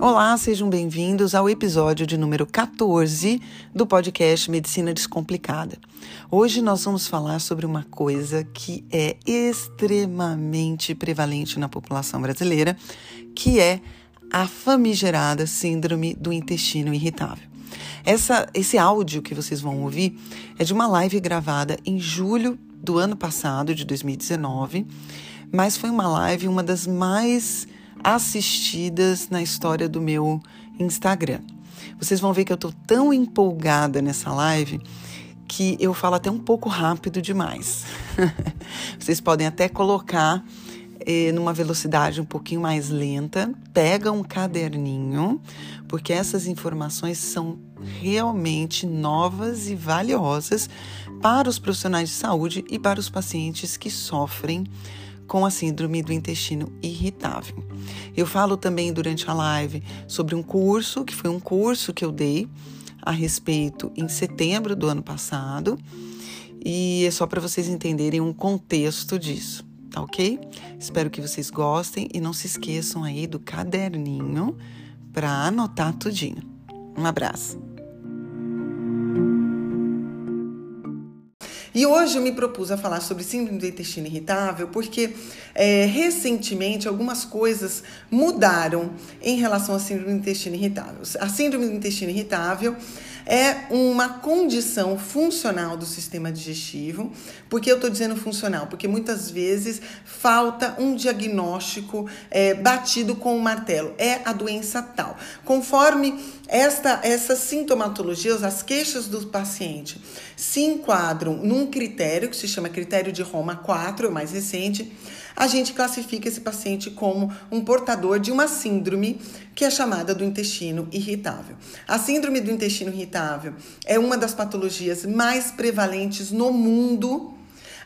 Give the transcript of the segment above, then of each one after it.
Olá, sejam bem-vindos ao episódio de número 14 do podcast Medicina Descomplicada. Hoje nós vamos falar sobre uma coisa que é extremamente prevalente na população brasileira, que é a famigerada síndrome do intestino irritável. Essa, esse áudio que vocês vão ouvir é de uma live gravada em julho do ano passado, de 2019, mas foi uma live, uma das mais assistidas na história do meu Instagram. Vocês vão ver que eu estou tão empolgada nessa live que eu falo até um pouco rápido demais. Vocês podem até colocar eh, numa velocidade um pouquinho mais lenta, pega um caderninho, porque essas informações são realmente novas e valiosas para os profissionais de saúde e para os pacientes que sofrem com a síndrome do intestino irritável. Eu falo também durante a live sobre um curso, que foi um curso que eu dei a respeito em setembro do ano passado, e é só para vocês entenderem um contexto disso, tá ok? Espero que vocês gostem e não se esqueçam aí do caderninho para anotar tudinho. Um abraço. E hoje eu me propus a falar sobre síndrome do intestino irritável porque é, recentemente algumas coisas mudaram em relação à síndrome do intestino irritável. A síndrome do intestino irritável é uma condição funcional do sistema digestivo. Por que eu estou dizendo funcional? Porque muitas vezes falta um diagnóstico é, batido com o um martelo. É a doença tal. Conforme esta, essas sintomatologias, as queixas do paciente se enquadram num critério que se chama critério de Roma 4, é o mais recente, a gente classifica esse paciente como um portador de uma síndrome que é chamada do intestino irritável. A síndrome do intestino irritável é uma das patologias mais prevalentes no mundo,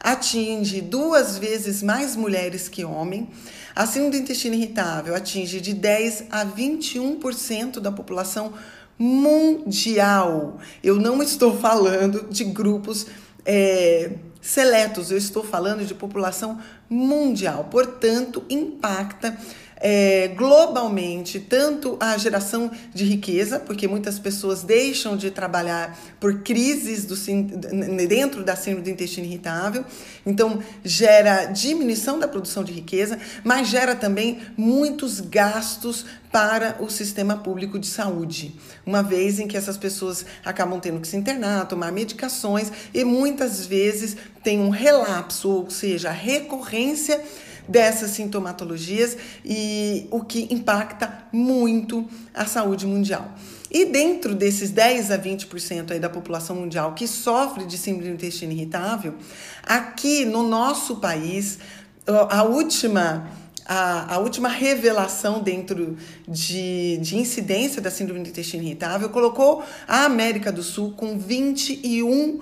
atinge duas vezes mais mulheres que homens. A síndrome do intestino irritável atinge de 10 a 21% da população mundial. Eu não estou falando de grupos é, seletos, eu estou falando de população mundial. Portanto, impacta é, globalmente tanto a geração de riqueza, porque muitas pessoas deixam de trabalhar por crises do, dentro da síndrome do intestino irritável, então gera diminuição da produção de riqueza, mas gera também muitos gastos para o sistema público de saúde, uma vez em que essas pessoas acabam tendo que se internar, tomar medicações e muitas vezes tem um relapso, ou seja, recorrência dessas sintomatologias e o que impacta muito a saúde mundial. E dentro desses 10 a 20% aí da população mundial que sofre de síndrome do intestino irritável, aqui no nosso país, a última a, a, última revelação dentro de, de incidência da síndrome do intestino irritável colocou a América do Sul com 21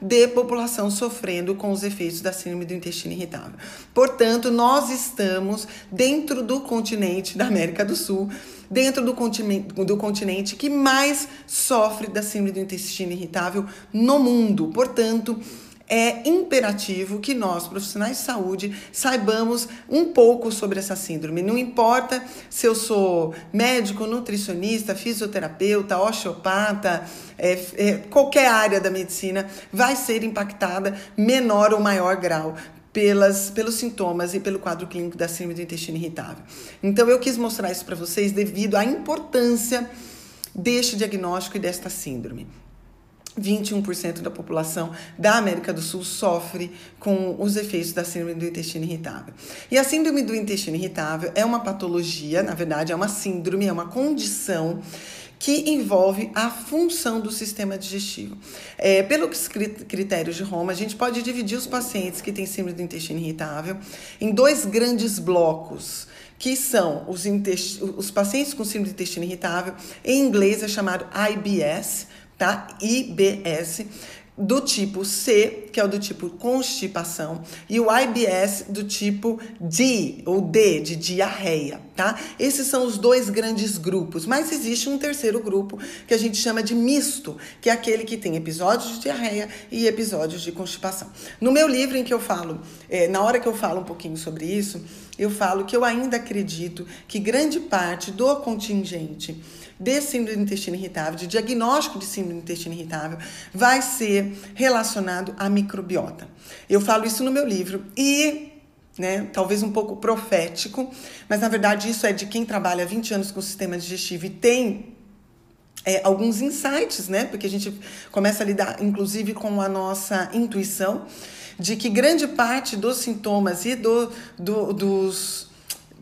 de população sofrendo com os efeitos da síndrome do intestino irritável. Portanto, nós estamos dentro do continente da América do Sul, dentro do continente, do continente que mais sofre da síndrome do intestino irritável no mundo. Portanto, é imperativo que nós, profissionais de saúde, saibamos um pouco sobre essa síndrome. Não importa se eu sou médico, nutricionista, fisioterapeuta, osteopata, é, é, qualquer área da medicina vai ser impactada, menor ou maior grau, pelas, pelos sintomas e pelo quadro clínico da síndrome do intestino irritável. Então, eu quis mostrar isso para vocês devido à importância deste diagnóstico e desta síndrome. 21% da população da América do Sul sofre com os efeitos da síndrome do intestino irritável. E a síndrome do intestino irritável é uma patologia, na verdade, é uma síndrome, é uma condição que envolve a função do sistema digestivo. É, pelos critérios de Roma, a gente pode dividir os pacientes que têm síndrome do intestino irritável em dois grandes blocos que são os, os pacientes com síndrome do intestino irritável, em inglês é chamado IBS, tá? IBS, do tipo C, que é o do tipo constipação, e o IBS do tipo D, ou D, de diarreia, tá? Esses são os dois grandes grupos, mas existe um terceiro grupo que a gente chama de misto, que é aquele que tem episódios de diarreia e episódios de constipação. No meu livro em que eu falo, é, na hora que eu falo um pouquinho sobre isso, eu falo que eu ainda acredito que grande parte do contingente de síndrome do intestino irritável, de diagnóstico de síndrome do intestino irritável, vai ser relacionado à microbiota. Eu falo isso no meu livro e né? Talvez um pouco profético, mas na verdade isso é de quem trabalha 20 anos com o sistema digestivo e tem é, alguns insights, né? Porque a gente começa a lidar, inclusive, com a nossa intuição de que grande parte dos sintomas e do, do dos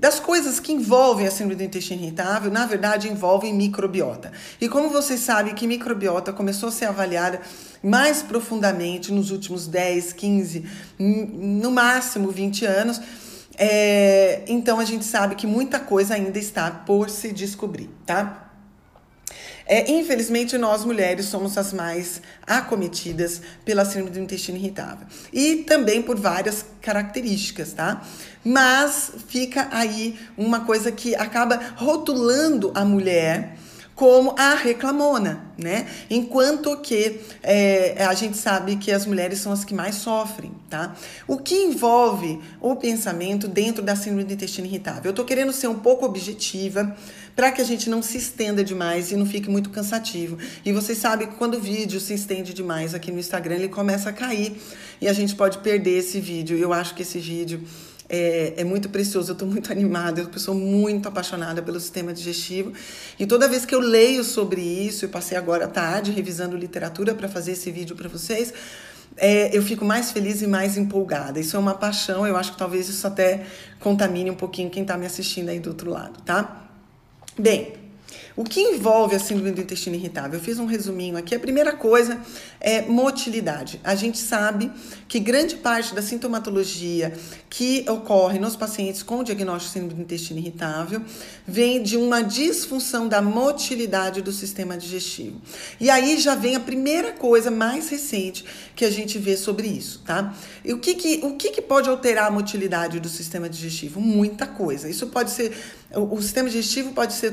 das coisas que envolvem a síndrome do intestino irritável, na verdade, envolvem microbiota. E como vocês sabem que microbiota começou a ser avaliada mais profundamente nos últimos 10, 15, no máximo 20 anos, é, então a gente sabe que muita coisa ainda está por se descobrir, tá? É, infelizmente, nós mulheres somos as mais acometidas pela síndrome do intestino irritável. E também por várias características, tá? Mas fica aí uma coisa que acaba rotulando a mulher como a reclamona, né? Enquanto que é, a gente sabe que as mulheres são as que mais sofrem, tá? O que envolve o pensamento dentro da síndrome do intestino irritável? Eu tô querendo ser um pouco objetiva, para que a gente não se estenda demais e não fique muito cansativo. E vocês sabem que quando o vídeo se estende demais aqui no Instagram, ele começa a cair e a gente pode perder esse vídeo. Eu acho que esse vídeo é, é, muito precioso, eu estou muito animada, eu sou muito apaixonada pelo sistema digestivo. E toda vez que eu leio sobre isso, eu passei agora à tarde revisando literatura para fazer esse vídeo para vocês, é, eu fico mais feliz e mais empolgada. Isso é uma paixão, eu acho que talvez isso até contamine um pouquinho quem está me assistindo aí do outro lado, tá? Bem, o que envolve a síndrome do intestino irritável? Eu fiz um resuminho aqui. A primeira coisa é motilidade. A gente sabe que grande parte da sintomatologia que ocorre nos pacientes com diagnóstico de síndrome do intestino irritável vem de uma disfunção da motilidade do sistema digestivo. E aí já vem a primeira coisa mais recente que a gente vê sobre isso, tá? E o que que, o que, que pode alterar a motilidade do sistema digestivo? Muita coisa. Isso pode ser o, o sistema digestivo pode ser,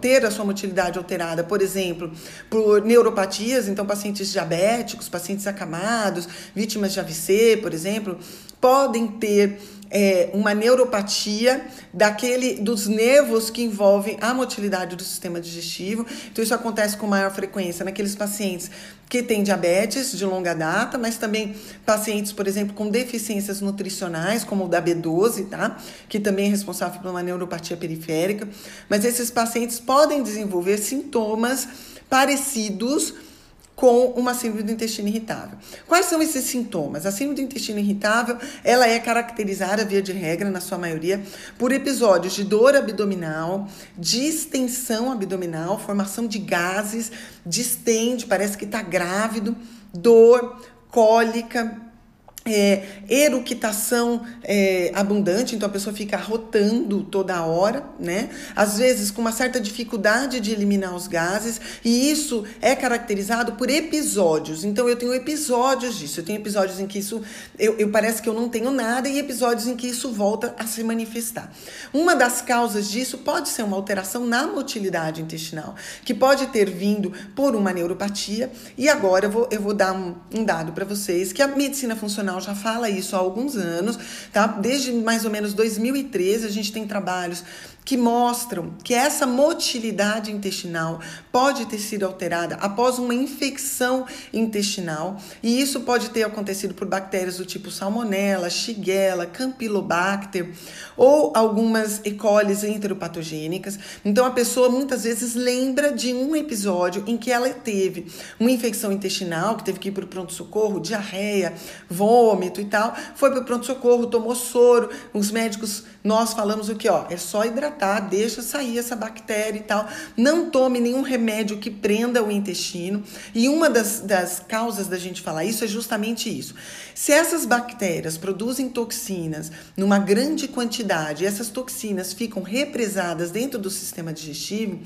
ter a sua motilidade alterada, por exemplo, por neuropatias, então pacientes diabéticos, pacientes acamados, vítimas de AVC, por exemplo, podem ter é, uma neuropatia daquele dos nervos que envolvem a motilidade do sistema digestivo. Então, isso acontece com maior frequência naqueles pacientes que têm diabetes de longa data, mas também pacientes, por exemplo, com deficiências nutricionais, como o da B12, tá? Que também é responsável por uma neuropatia periférica. Mas esses pacientes podem desenvolver sintomas parecidos com uma síndrome do intestino irritável. Quais são esses sintomas? A síndrome do intestino irritável, ela é caracterizada, via de regra, na sua maioria, por episódios de dor abdominal, distensão abdominal, formação de gases, distende, parece que está grávido, dor, cólica, é, eructação é, abundante, então a pessoa fica rotando toda hora, né? Às vezes com uma certa dificuldade de eliminar os gases, e isso é caracterizado por episódios. Então eu tenho episódios disso, eu tenho episódios em que isso eu, eu parece que eu não tenho nada, e episódios em que isso volta a se manifestar. Uma das causas disso pode ser uma alteração na motilidade intestinal, que pode ter vindo por uma neuropatia, e agora eu vou, eu vou dar um, um dado para vocês que a medicina funcional já fala isso há alguns anos, tá? Desde mais ou menos 2013 a gente tem trabalhos que mostram que essa motilidade intestinal pode ter sido alterada após uma infecção intestinal, e isso pode ter acontecido por bactérias do tipo Salmonella, Shigella, Campylobacter ou algumas E. coli enteropatogênicas. Então a pessoa muitas vezes lembra de um episódio em que ela teve uma infecção intestinal, que teve que ir para o pronto-socorro, diarreia, vômito e tal, foi para o pronto-socorro, tomou soro, os médicos, nós falamos o que, ó, é só hidratar deixa sair essa bactéria e tal. Não tome nenhum remédio que prenda o intestino. E uma das, das causas da gente falar isso é justamente isso. Se essas bactérias produzem toxinas numa grande quantidade, essas toxinas ficam represadas dentro do sistema digestivo,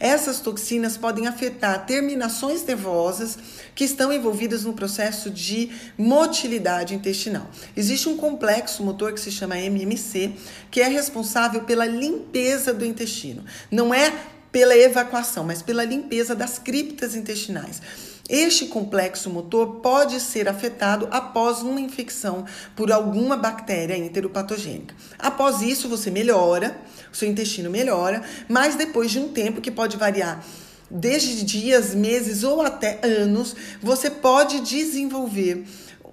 essas toxinas podem afetar terminações nervosas que estão envolvidas no processo de motilidade intestinal. Existe um complexo motor que se chama MMC, que é responsável pela limpeza do intestino. Não é pela evacuação, mas pela limpeza das criptas intestinais. Este complexo motor pode ser afetado após uma infecção por alguma bactéria enteropatogênica. Após isso, você melhora, seu intestino melhora, mas depois de um tempo que pode variar desde dias, meses ou até anos, você pode desenvolver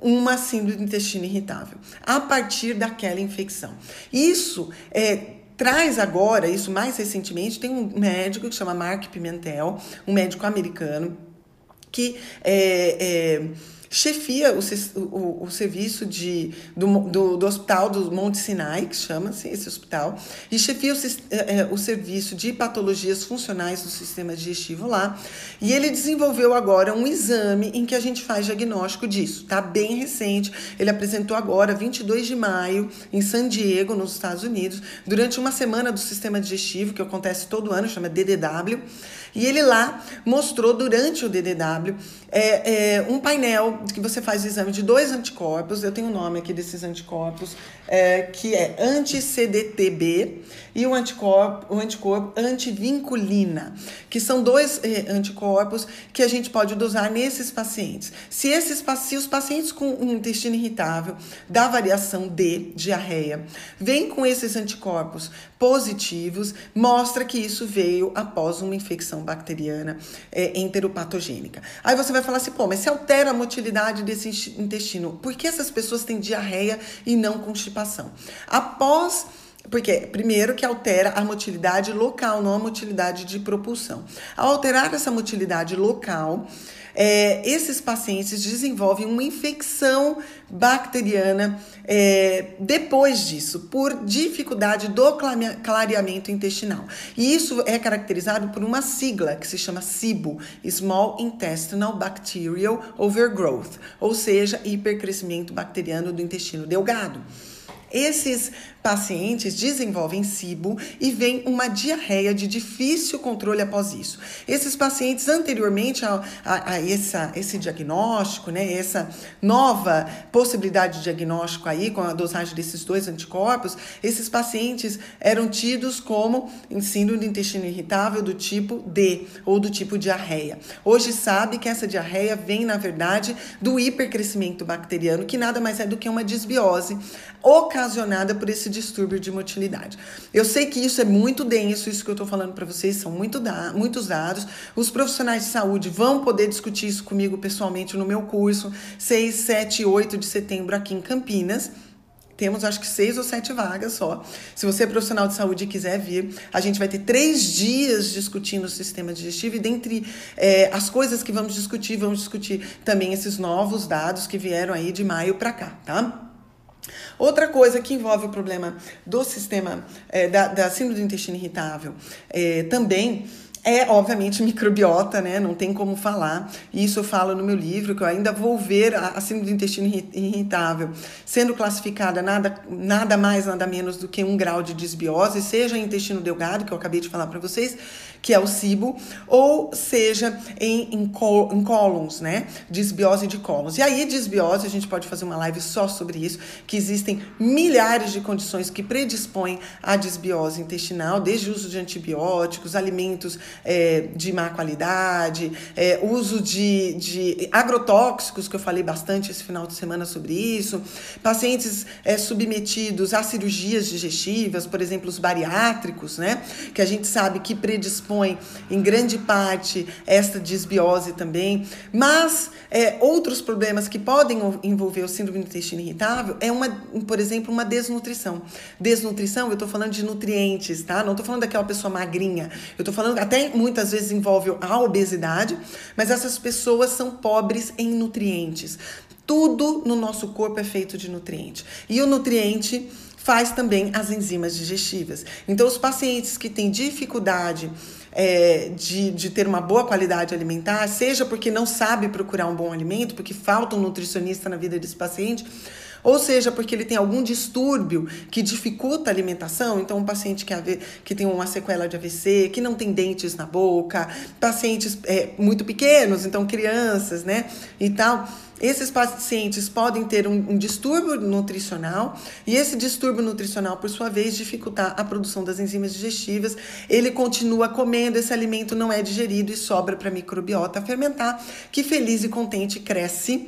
uma síndrome do intestino irritável a partir daquela infecção. Isso é traz agora, isso mais recentemente, tem um médico que chama Mark Pimentel, um médico americano, que é, é, chefia o, o, o, serviço de, do, do, do, hospital do Monte Sinai, que chama-se esse hospital, e chefia o, é, é, o serviço de patologias funcionais do sistema digestivo lá. E ele desenvolveu agora um exame em que a gente faz diagnóstico disso. Tá bem recente. Ele apresentou agora, 22 de maio, em San Diego, nos Estados Unidos, durante uma semana do sistema digestivo, que acontece todo ano, chama DDW. E ele lá mostrou durante o DDW é, é, um painel que você faz o exame de dois anticorpos. Eu tenho o nome aqui desses anticorpos, é, que é anti-CDTB e o anticorpo, o anticorpo antivinculina, que são dois é, anticorpos que a gente pode dosar nesses pacientes. Se, esses, se os pacientes com um intestino irritável da variação D, diarreia, vêm com esses anticorpos positivos, mostra que isso veio após uma infecção bacteriana é, enteropatogênica. Aí você vai falar assim, pô, mas se altera a motilidade desse intestino, por que essas pessoas têm diarreia e não constipação? Após porque, primeiro, que altera a motilidade local, não a motilidade de propulsão. Ao alterar essa motilidade local, é, esses pacientes desenvolvem uma infecção bacteriana é, depois disso, por dificuldade do clareamento intestinal. E isso é caracterizado por uma sigla que se chama SIBO, Small Intestinal Bacterial Overgrowth, ou seja, hipercrescimento bacteriano do intestino delgado. Esses pacientes desenvolvem SIBO e vem uma diarreia de difícil controle após isso. Esses pacientes, anteriormente a, a, a essa, esse diagnóstico, né, essa nova possibilidade de diagnóstico aí, com a dosagem desses dois anticorpos, esses pacientes eram tidos como síndrome do intestino irritável do tipo D ou do tipo diarreia. Hoje sabe que essa diarreia vem, na verdade, do hipercrescimento bacteriano, que nada mais é do que uma desbiose ocasionada por esse distúrbio de motilidade. Eu sei que isso é muito denso, isso que eu estou falando para vocês são muito da, muitos dados. Os profissionais de saúde vão poder discutir isso comigo pessoalmente no meu curso 6, 7 e 8 de setembro aqui em Campinas. Temos acho que seis ou sete vagas só. Se você é profissional de saúde e quiser vir, a gente vai ter três dias discutindo o sistema digestivo e dentre é, as coisas que vamos discutir, vamos discutir também esses novos dados que vieram aí de maio para cá, tá? Outra coisa que envolve o problema do sistema é, da, da síndrome do intestino irritável é, também é, obviamente, microbiota, né? Não tem como falar. Isso eu falo no meu livro, que eu ainda vou ver a, a síndrome do intestino irritável sendo classificada nada, nada mais, nada menos do que um grau de desbiose, seja intestino delgado, que eu acabei de falar para vocês, que é o SIBO, ou seja em, em, col em cólons, né? Desbiose de cólons. E aí, desbiose, a gente pode fazer uma live só sobre isso, que existem milhares de condições que predispõem à desbiose intestinal, desde o uso de antibióticos, alimentos é, de má qualidade, é, uso de, de agrotóxicos, que eu falei bastante esse final de semana sobre isso, pacientes é, submetidos a cirurgias digestivas, por exemplo, os bariátricos, né? Que a gente sabe que predispõe em grande parte esta desbiose também, mas é, outros problemas que podem envolver o síndrome do intestino irritável é uma, por exemplo, uma desnutrição. Desnutrição, eu estou falando de nutrientes, tá? Não estou falando daquela pessoa magrinha. Eu estou falando até muitas vezes envolve a obesidade, mas essas pessoas são pobres em nutrientes. Tudo no nosso corpo é feito de nutriente. E o nutriente faz também as enzimas digestivas. Então, os pacientes que têm dificuldade é, de, de ter uma boa qualidade alimentar, seja porque não sabe procurar um bom alimento, porque falta um nutricionista na vida desse paciente, ou seja, porque ele tem algum distúrbio que dificulta a alimentação, então um paciente que, que tem uma sequela de AVC, que não tem dentes na boca, pacientes é, muito pequenos, então crianças, né, e tal. Esses pacientes podem ter um, um, distúrbio nutricional e esse distúrbio nutricional, por sua vez, dificultar a produção das enzimas digestivas. Ele continua comendo, esse alimento não é digerido e sobra para a microbiota fermentar, que feliz e contente cresce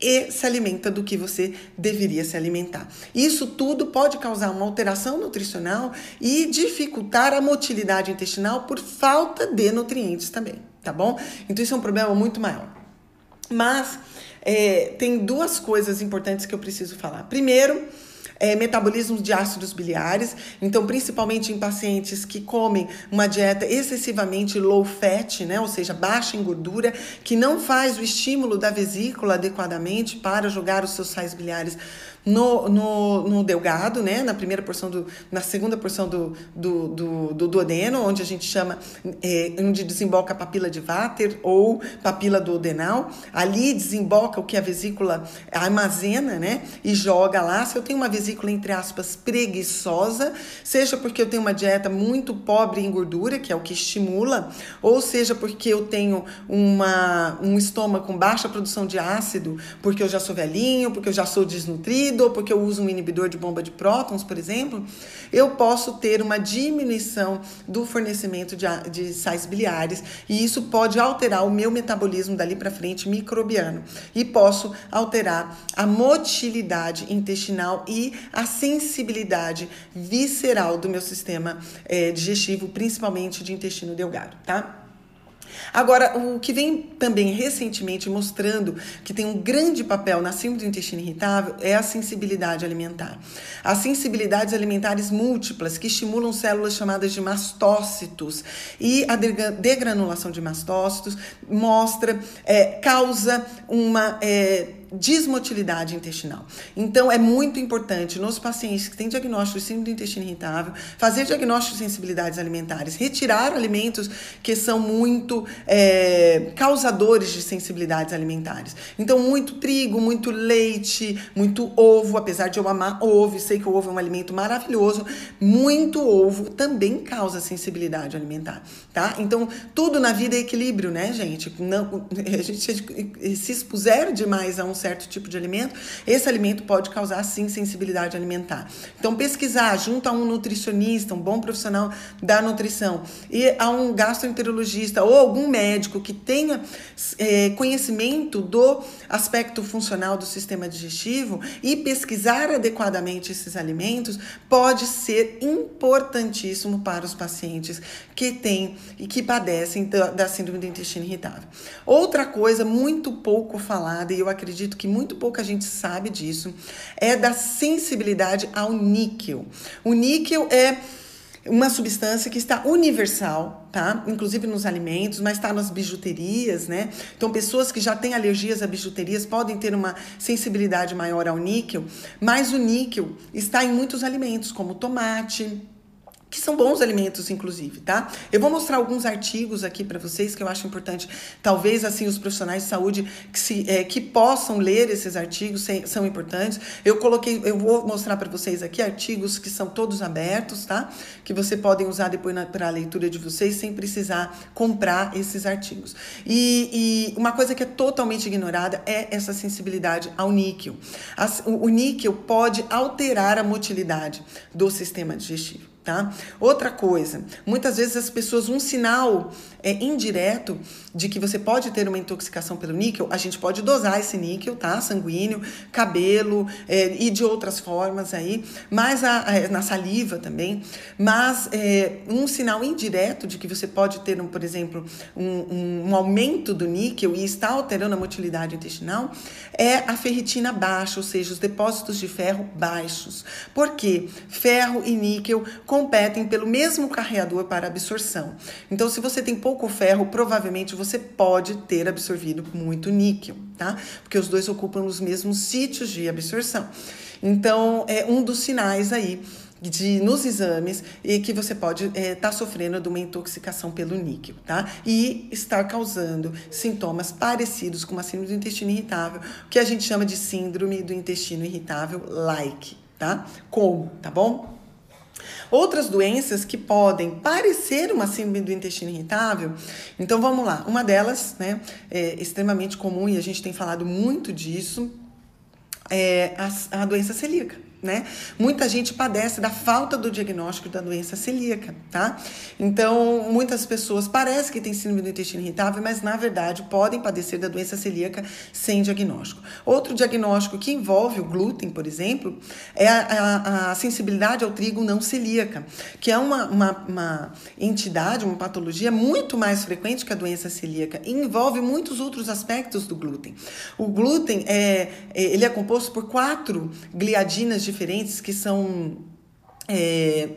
e se alimenta do que você deveria se alimentar. Isso tudo pode causar uma alteração nutricional e dificultar a motilidade intestinal por falta de nutrientes também, tá bom? Então isso é um problema muito maior. Mas é, tem duas coisas importantes que eu preciso falar. Primeiro, é, metabolismo de ácidos biliares, então principalmente em pacientes que comem uma dieta excessivamente low fat, né, ou seja, baixa em gordura, que não faz o estímulo da vesícula adequadamente para jogar os seus sais biliares no, no, no delgado, né? Na primeira porção do, na segunda porção do, do, do, do duodeno, onde a gente chama, é, onde desemboca a papila de Vater ou papila duodenal. Ali desemboca o que a vesícula armazena, né? E joga lá. Se eu tenho uma vesícula, entre aspas, preguiçosa, seja porque eu tenho uma dieta muito pobre em gordura, que é o que estimula, ou seja porque eu tenho uma, um estômago com baixa produção de ácido, porque eu já sou velhinho, porque eu já sou desnutrido, ou porque eu uso um inibidor de bomba de prótons, por exemplo, eu posso ter uma diminuição do fornecimento de, de sais biliares e isso pode alterar o meu metabolismo dali para frente microbiano e posso alterar a motilidade intestinal e a sensibilidade visceral do meu sistema é, digestivo, principalmente de intestino delgado, tá? Agora, o que vem também recentemente mostrando que tem um grande papel na síndrome do intestino irritável é a sensibilidade alimentar. As sensibilidades alimentares múltiplas que estimulam células chamadas de mastócitos e a degranulação de mastócitos mostra, é, causa uma é, desmotilidade intestinal. Então, é muito importante nos pacientes que têm diagnóstico de síndrome do intestino irritável, fazer diagnóstico de sensibilidades alimentares, retirar alimentos que são muito é, causadores de sensibilidades alimentares. Então, muito trigo, muito leite, muito ovo, apesar de eu amar ovo, sei que o ovo é um alimento maravilhoso, muito ovo também causa sensibilidade alimentar, tá? Então, tudo na vida é equilíbrio, né, gente? Não, a gente se expuser demais a um certo tipo de alimento, esse alimento pode causar sim sensibilidade alimentar. Então, pesquisar junto a um nutricionista, um bom profissional da nutrição, e a um gastroenterologista ou algum médico que tenha é, conhecimento do aspecto funcional do sistema digestivo e pesquisar adequadamente esses alimentos pode ser importantíssimo para os pacientes que têm e que padecem da, da síndrome do intestino irritável. Outra coisa muito pouco falada, e eu acredito acredito que muito pouca gente sabe disso, é da sensibilidade ao níquel. O níquel é uma substância que está universal, tá? Inclusive nos alimentos, mas está nas bijuterias, né? Então, pessoas que já têm alergias a bijuterias podem ter uma sensibilidade maior ao níquel, mas o níquel está em muitos alimentos, como tomate, que são bons alimentos, inclusive, tá? Eu vou mostrar alguns artigos aqui para vocês que eu acho importante, talvez assim os profissionais de saúde que, se, é, que possam ler esses artigos são importantes. Eu coloquei, eu vou mostrar para vocês aqui artigos que são todos abertos, tá? Que você podem usar depois para a leitura de vocês sem precisar comprar esses artigos. E, e, uma coisa que é totalmente ignorada é essa sensibilidade ao níquel. As, o, o níquel pode alterar a motilidade do sistema digestivo. Tá? Outra coisa, muitas vezes as pessoas, um sinal é, indireto de que você pode ter uma intoxicação pelo níquel, a gente pode dosar esse níquel, tá? Sanguíneo, cabelo é, e de outras formas aí, mas a, a, na saliva também. Mas é, um sinal indireto de que você pode ter, um, por exemplo, um, um, um aumento do níquel e está alterando a motilidade intestinal é a ferritina baixa, ou seja, os depósitos de ferro baixos. Por quê? Ferro e níquel competem pelo mesmo carreador para absorção. Então, se você tem pouco ferro, provavelmente você pode ter absorvido muito níquel, tá? Porque os dois ocupam os mesmos sítios de absorção. Então, é um dos sinais aí de nos exames e que você pode estar é, tá sofrendo de uma intoxicação pelo níquel, tá? E estar causando sintomas parecidos com uma síndrome do intestino irritável, que a gente chama de síndrome do intestino irritável like, tá? Como, tá bom? Outras doenças que podem parecer uma síndrome do intestino irritável, então vamos lá. Uma delas, né, é extremamente comum e a gente tem falado muito disso, é a, a doença celíaca né? Muita gente padece da falta do diagnóstico da doença celíaca, tá? Então, muitas pessoas parecem que têm síndrome do intestino irritável, mas na verdade podem padecer da doença celíaca sem diagnóstico. Outro diagnóstico que envolve o glúten, por exemplo, é a, a, a sensibilidade ao trigo não celíaca, que é uma, uma, uma, entidade, uma patologia muito mais frequente que a doença celíaca e envolve muitos outros aspectos do glúten. O glúten é, é ele é composto por quatro gliadinas diferentes que são é,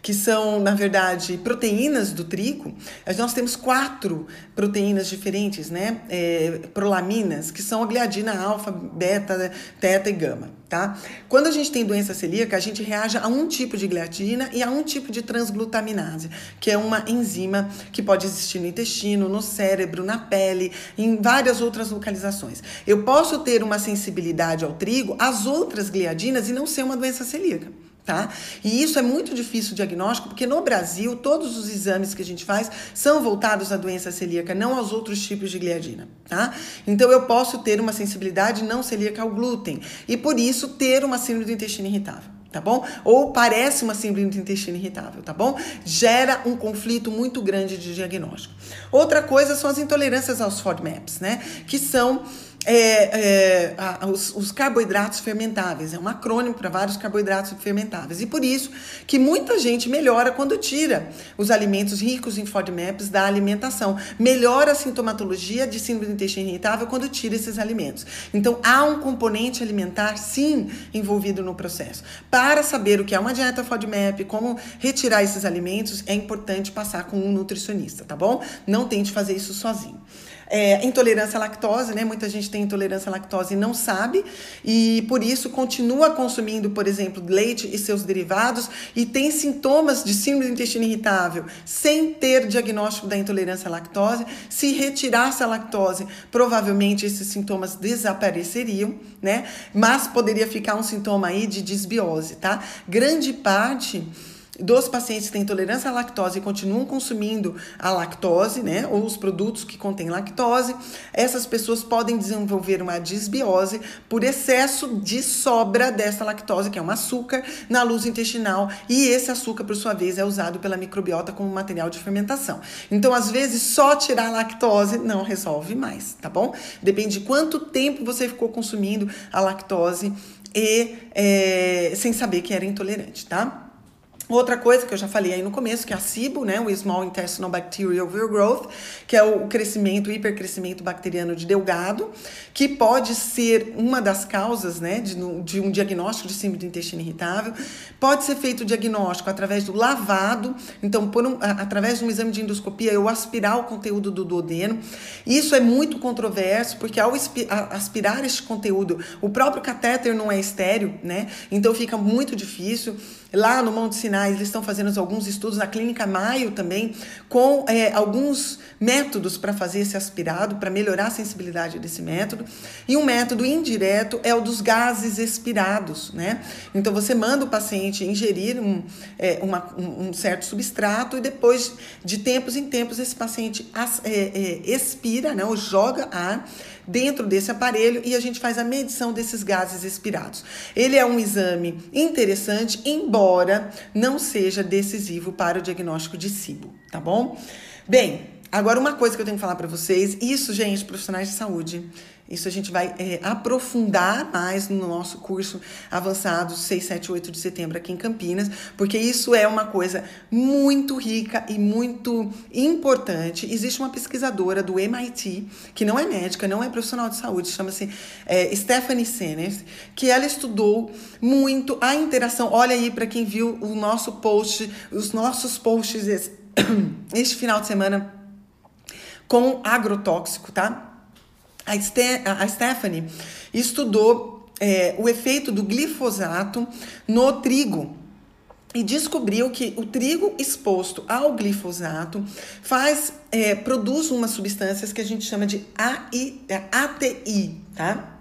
que são, na verdade, proteínas do trigo, nós temos quatro proteínas diferentes, né? É, prolaminas, que são a gliadina alfa, beta, teta e gama, tá? Quando a gente tem doença celíaca, a gente reage a um tipo de gliadina e a um tipo de transglutaminase, que é uma enzima que pode existir no intestino, no cérebro, na pele, em várias outras localizações. Eu posso ter uma sensibilidade ao trigo, às outras gliadinas e não ser uma doença celíaca tá? E isso é muito difícil o diagnóstico, porque no Brasil todos os exames que a gente faz são voltados à doença celíaca, não aos outros tipos de gliadina, tá? Então eu posso ter uma sensibilidade não celíaca ao glúten e por isso ter uma síndrome do intestino irritável tá bom? Ou parece uma síndrome do intestino irritável, tá bom? Gera um conflito muito grande de diagnóstico. Outra coisa são as intolerâncias aos FODMAPs, né? Que são é, é, a, os, os, carboidratos fermentáveis. É um acrônimo para vários carboidratos fermentáveis. E por isso que muita gente melhora quando tira os alimentos ricos em FODMAPs da alimentação. Melhora a sintomatologia de síndrome do intestino irritável quando tira esses alimentos. Então, há um componente alimentar, sim, envolvido no processo. Para saber o que é uma dieta FODMAP, como retirar esses alimentos, é importante passar com um nutricionista, tá bom? Não tente fazer isso sozinho. É, intolerância à lactose, né? Muita gente tem intolerância à lactose e não sabe, e por isso continua consumindo, por exemplo, leite e seus derivados e tem sintomas de síndrome do intestino irritável sem ter diagnóstico da intolerância à lactose. Se retirasse a lactose, provavelmente esses sintomas desapareceriam, né? Mas poderia ficar um sintoma aí de disbiose, tá? Grande parte dos pacientes que têm intolerância à lactose e continuam consumindo a lactose, né, ou os produtos que contêm lactose, essas pessoas podem desenvolver uma disbiose por excesso de sobra dessa lactose, que é um açúcar, na luz intestinal, e esse açúcar, por sua vez, é usado pela microbiota como material de fermentação. Então, às vezes, só tirar a lactose não resolve mais, tá bom? Depende de quanto tempo você ficou consumindo a lactose e é, sem saber que era intolerante, tá? Outra coisa que eu já falei aí no começo, que é a SIBO, né, o Small Intestinal Bacterial Overgrowth, que é o crescimento, o hipercrescimento bacteriano de delgado, que pode ser uma das causas, né, de, de um diagnóstico de síndrome do intestino irritável. Pode ser feito o diagnóstico através do lavado, então, por um, através de um exame de endoscopia, eu aspirar o conteúdo do duodeno. Isso é muito controverso, porque ao aspirar este conteúdo, o próprio catéter não é estéreo, né, então fica muito difícil. Lá no Monte Sinai, eles estão fazendo alguns estudos, na Clínica Maio também, com é, alguns métodos para fazer esse aspirado, para melhorar a sensibilidade desse método. E um método indireto é o dos gases expirados, né? Então, você manda o paciente ingerir um, é, uma, um certo substrato e depois, de tempos em tempos, esse paciente as, é, é, expira, né, ou joga ar dentro desse aparelho e a gente faz a medição desses gases expirados. Ele é um exame interessante, embora não seja decisivo para o diagnóstico de SIBO, tá bom? Bem, agora uma coisa que eu tenho que falar para vocês, isso, gente, profissionais de saúde, isso a gente vai é, aprofundar mais no nosso curso avançado 6, 7, 8 de setembro aqui em Campinas, porque isso é uma coisa muito rica e muito importante. Existe uma pesquisadora do MIT, que não é médica, não é profissional de saúde, chama-se é, Stephanie Senes, que ela estudou muito a interação. Olha aí para quem viu o nosso post, os nossos posts esse, este final de semana com agrotóxico, tá? A, Ste a Stephanie estudou é, o efeito do glifosato no trigo e descobriu que o trigo exposto ao glifosato faz é, produz umas substâncias que a gente chama de AI, é, ATI, tá?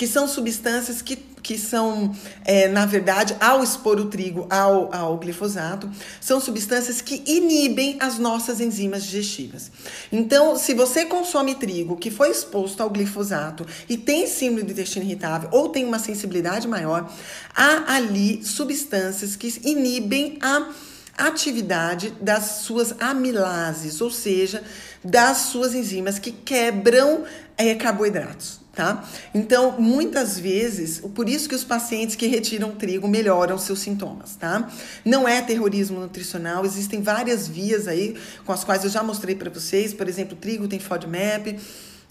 Que são substâncias que que são, é, na verdade, ao expor o trigo ao, ao glifosato, são substâncias que inibem as nossas enzimas digestivas. Então, se você consome trigo que foi exposto ao glifosato e tem síndrome do intestino irritável ou tem uma sensibilidade maior, há ali substâncias que inibem a atividade das suas amilases, ou seja, das suas enzimas que quebram é, carboidratos tá? Então, muitas vezes, por isso que os pacientes que retiram trigo melhoram seus sintomas, tá? Não é terrorismo nutricional, existem várias vias aí com as quais eu já mostrei para vocês, por exemplo, trigo tem FODMAP,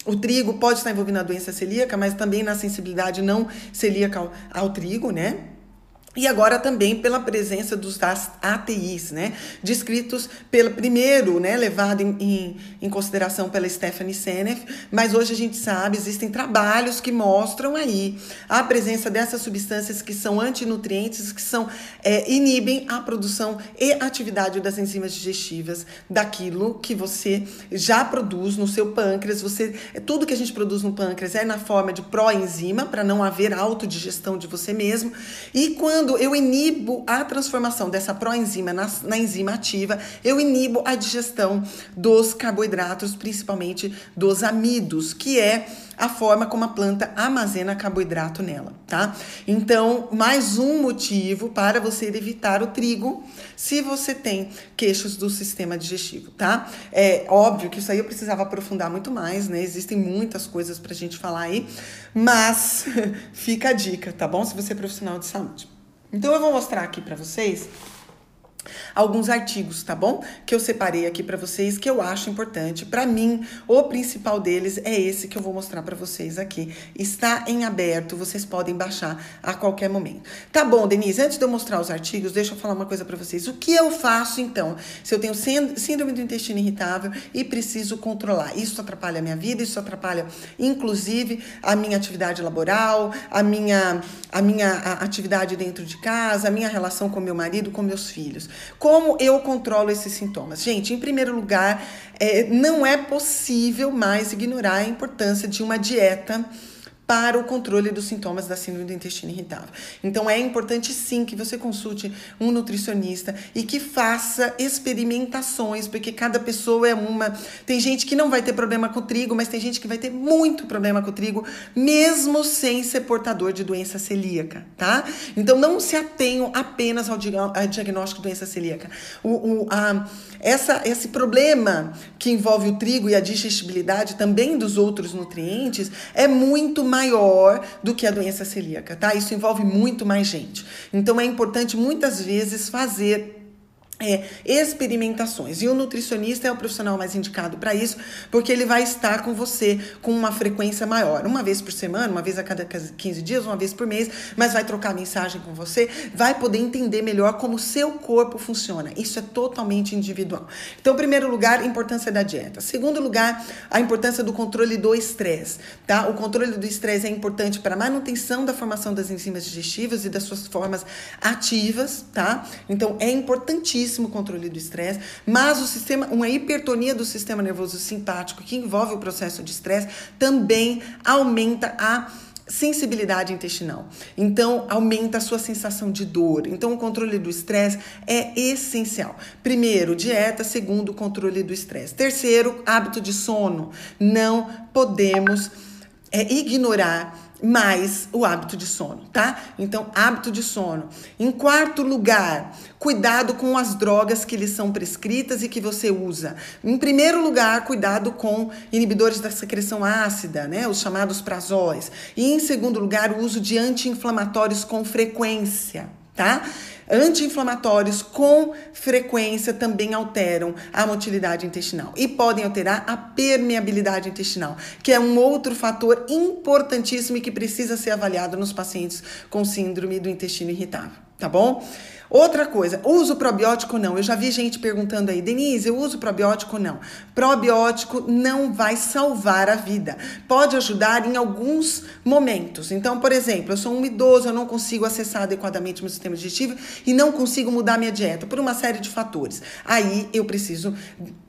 o trigo pode estar envolvido na doença celíaca, mas também na sensibilidade não celíaca ao, ao trigo, né? E agora também pela presença dos ATIs, né? Descritos pelo primeiro, né? Levado em, em, em, consideração pela Stephanie Seneff, mas hoje a gente sabe, existem trabalhos que mostram aí a presença dessas substâncias que são antinutrientes, que são é, inibem a produção e atividade das enzimas digestivas daquilo que você já produz no seu pâncreas. Você, tudo que a gente produz no pâncreas é na forma de proenzima, para não haver autodigestão de você mesmo. E quando quando eu inibo a transformação dessa proenzima na, na enzima ativa, eu inibo a digestão dos carboidratos, principalmente dos amidos, que é a forma como a planta armazena carboidrato nela, tá? Então, mais um motivo para você evitar o trigo se você tem queixos do sistema digestivo, tá? É óbvio que isso aí eu precisava aprofundar muito mais, né? Existem muitas coisas pra gente falar aí, mas fica a dica, tá bom? Se você é profissional de saúde. Então eu vou mostrar aqui para vocês alguns artigos, tá bom? Que eu separei aqui para vocês que eu acho importante. Para mim, o principal deles é esse que eu vou mostrar para vocês aqui. Está em aberto, vocês podem baixar a qualquer momento. Tá bom, Denise, antes de eu mostrar os artigos, deixa eu falar uma coisa para vocês. O que eu faço então? Se eu tenho síndrome do intestino irritável e preciso controlar, isso atrapalha a minha vida, isso atrapalha inclusive a minha atividade laboral, a minha a minha atividade dentro de casa, a minha relação com meu marido, com meus filhos. Como eu controlo esses sintomas? Gente, em primeiro lugar, é, não é possível mais ignorar a importância de uma dieta para o controle dos sintomas da síndrome do intestino irritável. Então é importante sim que você consulte um nutricionista e que faça experimentações, porque cada pessoa é uma. Tem gente que não vai ter problema com o trigo, mas tem gente que vai ter muito problema com o trigo, mesmo sem ser portador de doença celíaca, tá? Então não se atenham apenas ao diagnóstico de doença celíaca. O, o, a, essa, esse problema que envolve o trigo e a digestibilidade também dos outros nutrientes é muito mais maior do que a doença celíaca, tá? Isso envolve muito mais gente. Então é importante muitas vezes fazer é, experimentações. E o nutricionista é o profissional mais indicado para isso, porque ele vai estar com você com uma frequência maior, uma vez por semana, uma vez a cada 15 dias, uma vez por mês, mas vai trocar mensagem com você, vai poder entender melhor como o seu corpo funciona. Isso é totalmente individual. Então, primeiro lugar, a importância da dieta. Segundo lugar, a importância do controle do estresse, tá? O controle do estresse é importante para a manutenção da formação das enzimas digestivas e das suas formas ativas, tá? Então, é importantíssimo altíssimo controle do estresse, mas o sistema, uma hipertonia do sistema nervoso simpático que envolve o processo de estresse também aumenta a sensibilidade intestinal. Então, aumenta a sua sensação de dor. Então, o controle do estresse é essencial. Primeiro, dieta. Segundo, controle do estresse. Terceiro, hábito de sono. Não podemos é, ignorar mais o hábito de sono, tá? Então, hábito de sono. Em quarto lugar, cuidado com as drogas que lhe são prescritas e que você usa. Em primeiro lugar, cuidado com inibidores da secreção ácida, né? Os chamados prazóis. E em segundo lugar, o uso de anti-inflamatórios com frequência, tá? Anti-inflamatórios com frequência também alteram a motilidade intestinal e podem alterar a permeabilidade intestinal, que é um outro fator importantíssimo e que precisa ser avaliado nos pacientes com síndrome do intestino irritável tá bom? Outra coisa, uso probiótico não? Eu já vi gente perguntando aí, Denise, eu uso probiótico não? Probiótico não vai salvar a vida. Pode ajudar em alguns momentos. Então, por exemplo, eu sou um idoso, eu não consigo acessar adequadamente meu sistema digestivo e não consigo mudar minha dieta por uma série de fatores. Aí eu preciso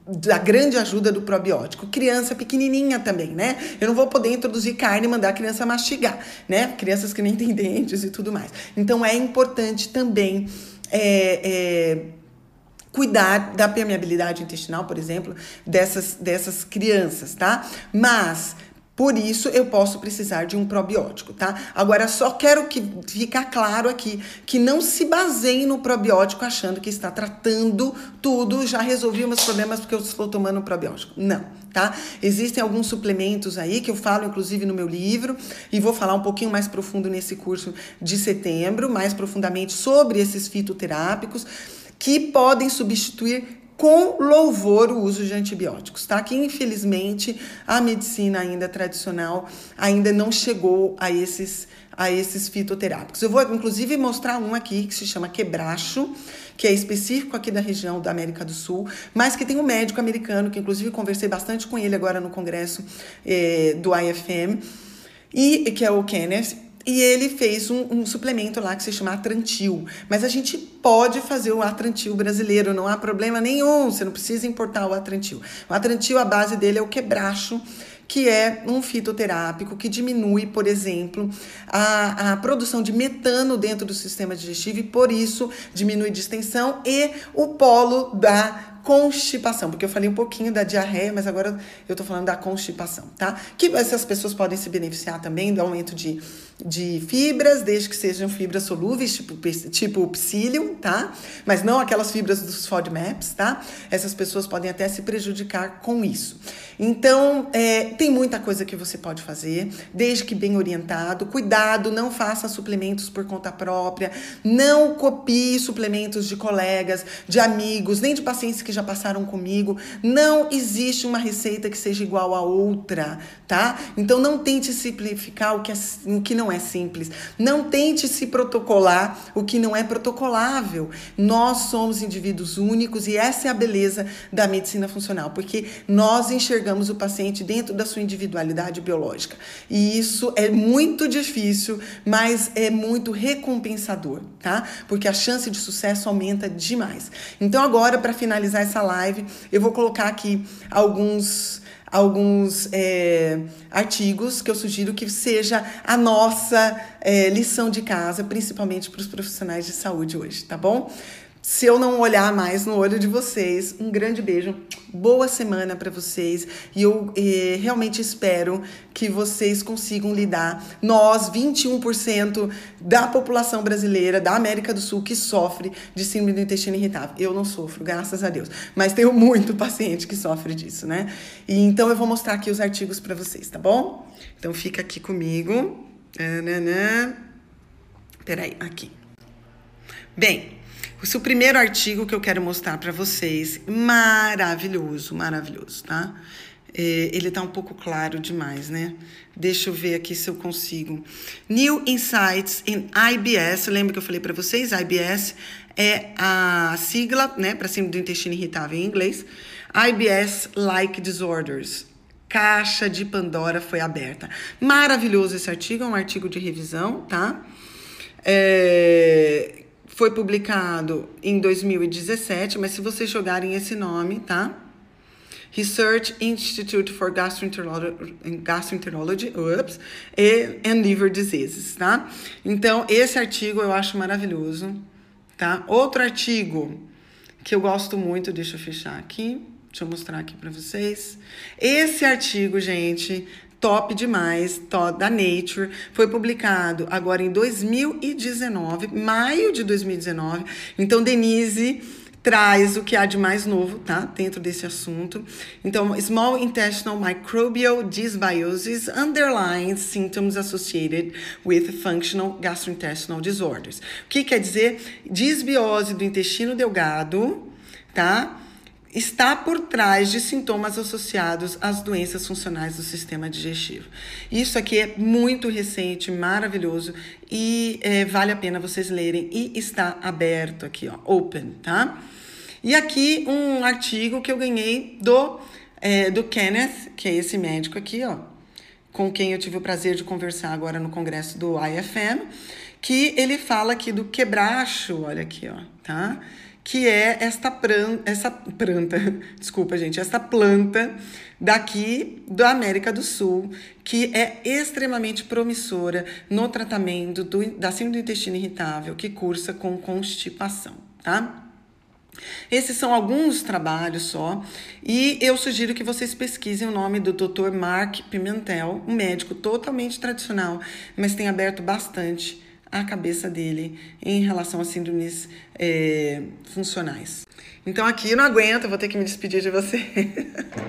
da grande ajuda do probiótico. Criança pequenininha também, né? Eu não vou poder introduzir carne e mandar a criança mastigar, né? Crianças que nem têm dentes e tudo mais. Então é importante também é, é, cuidar da permeabilidade intestinal, por exemplo, dessas, dessas crianças, tá? Mas por isso eu posso precisar de um probiótico, tá? Agora só quero que ficar claro aqui que não se baseie no probiótico achando que está tratando tudo, já resolvi meus problemas porque eu estou tomando probiótico. Não, tá? Existem alguns suplementos aí que eu falo inclusive no meu livro e vou falar um pouquinho mais profundo nesse curso de setembro, mais profundamente sobre esses fitoterápicos que podem substituir com louvor o uso de antibióticos, tá? Que infelizmente a medicina ainda tradicional ainda não chegou a esses a esses fitoterápicos. Eu vou inclusive mostrar um aqui que se chama quebracho, que é específico aqui da região da América do Sul, mas que tem um médico americano que inclusive conversei bastante com ele agora no congresso eh, do IFM e que é o Kenneth e ele fez um, um, suplemento lá que se chama Atrantil. Mas a gente pode fazer o Atrantil brasileiro, não há problema nenhum. Você não precisa importar o Atrantil. O Atrantil, a base dele é o quebracho, que é um fitoterápico que diminui, por exemplo, a, a produção de metano dentro do sistema digestivo e, por isso, diminui distensão e o polo da constipação, porque eu falei um pouquinho da diarreia, mas agora eu tô falando da constipação, tá? Que essas pessoas podem se beneficiar também do aumento de, de fibras, desde que sejam fibras solúveis, tipo, tipo psyllium, tá? Mas não aquelas fibras dos FODMAPs, tá? Essas pessoas podem até se prejudicar com isso. Então, é, tem muita coisa que você pode fazer, desde que bem orientado. Cuidado, não faça suplementos por conta própria, não copie suplementos de colegas, de amigos, nem de pacientes que já passaram comigo. Não existe uma receita que seja igual a outra, tá? Então não tente simplificar o que, é, o que não é simples. Não tente se protocolar o que não é protocolável. Nós somos indivíduos únicos e essa é a beleza da medicina funcional, porque nós enxergamos o paciente dentro da sua individualidade biológica. E isso é muito difícil, mas é muito recompensador, tá? Porque a chance de sucesso aumenta demais. Então agora para finalizar essa live, eu vou colocar aqui alguns alguns é, artigos que eu sugiro que seja a nossa é, lição de casa, principalmente para os profissionais de saúde hoje, tá bom? Se eu não olhar mais no olho de vocês, um grande beijo, boa semana para vocês e eu eh, realmente espero que vocês consigam lidar. Nós, 21% da população brasileira da América do Sul que sofre de síndrome do intestino irritável. Eu não sofro, graças a Deus, mas tenho muito paciente que sofre disso, né? E então eu vou mostrar aqui os artigos para vocês, tá bom? Então fica aqui comigo. Peraí, aqui. Bem, esse é o primeiro artigo que eu quero mostrar para vocês. Maravilhoso, maravilhoso, tá? É, ele tá um pouco claro demais, né? Deixa eu ver aqui se eu consigo. New Insights in IBS. Lembra que eu falei para vocês? IBS é a sigla, né, para cima do intestino irritável em inglês. IBS-like disorders. Caixa de Pandora foi aberta. Maravilhoso esse artigo, é um artigo de revisão, tá? É, foi publicado em 2017, mas se vocês jogarem esse nome, tá? Research Institute for Gastroenterology, Gastroenterology oops, and Liver Diseases, tá? Então, esse artigo eu acho maravilhoso, tá? Outro artigo que eu gosto muito, deixa eu fechar aqui, deixa eu mostrar aqui para vocês. Esse artigo, gente, top demais, top da Nature, foi publicado agora em 2019, maio de 2019. Então, Denise traz o que há de mais novo, tá? Dentro desse assunto. Então, Small Intestinal Microbial Dysbiosis Underlying Symptoms Associated with Functional Gastrointestinal Disorders. O que quer dizer? Disbiose do intestino delgado, tá? Está por trás de sintomas associados às doenças funcionais do sistema digestivo. Isso aqui é muito recente, maravilhoso e é, vale a pena vocês lerem e está aberto aqui, ó, open, tá? E aqui um artigo que eu ganhei do é, do Kenneth, que é esse médico aqui, ó, com quem eu tive o prazer de conversar agora no congresso do IFM, que ele fala aqui do quebracho, olha aqui, ó, tá? Que é esta planta, essa planta, desculpa gente, esta planta daqui da América do Sul, que é extremamente promissora no tratamento do, da síndrome do intestino irritável, que cursa com constipação, tá? Esses são alguns trabalhos só, e eu sugiro que vocês pesquisem o nome do Dr. Mark Pimentel, um médico totalmente tradicional, mas tem aberto bastante a cabeça dele em relação a síndromes é, funcionais. Então aqui não aguento, vou ter que me despedir de você.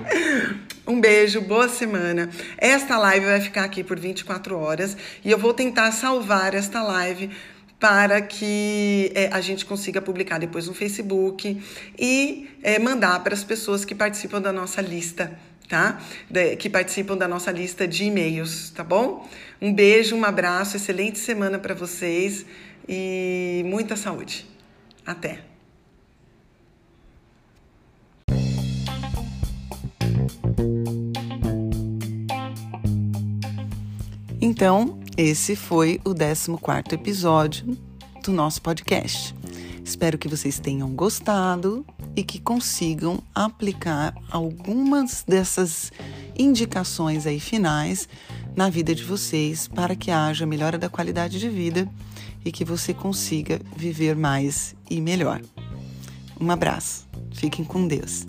um beijo, boa semana. Esta live vai ficar aqui por 24 horas e eu vou tentar salvar esta live para que é, a gente consiga publicar depois no Facebook e é, mandar para as pessoas que participam da nossa lista, tá? De, que participam da nossa lista de e-mails, tá bom? Um beijo, um abraço, excelente semana para vocês e muita saúde. Até! Então, esse foi o 14 episódio do nosso podcast. Espero que vocês tenham gostado e que consigam aplicar algumas dessas indicações aí finais na vida de vocês para que haja melhora da qualidade de vida e que você consiga viver mais e melhor. Um abraço. Fiquem com Deus.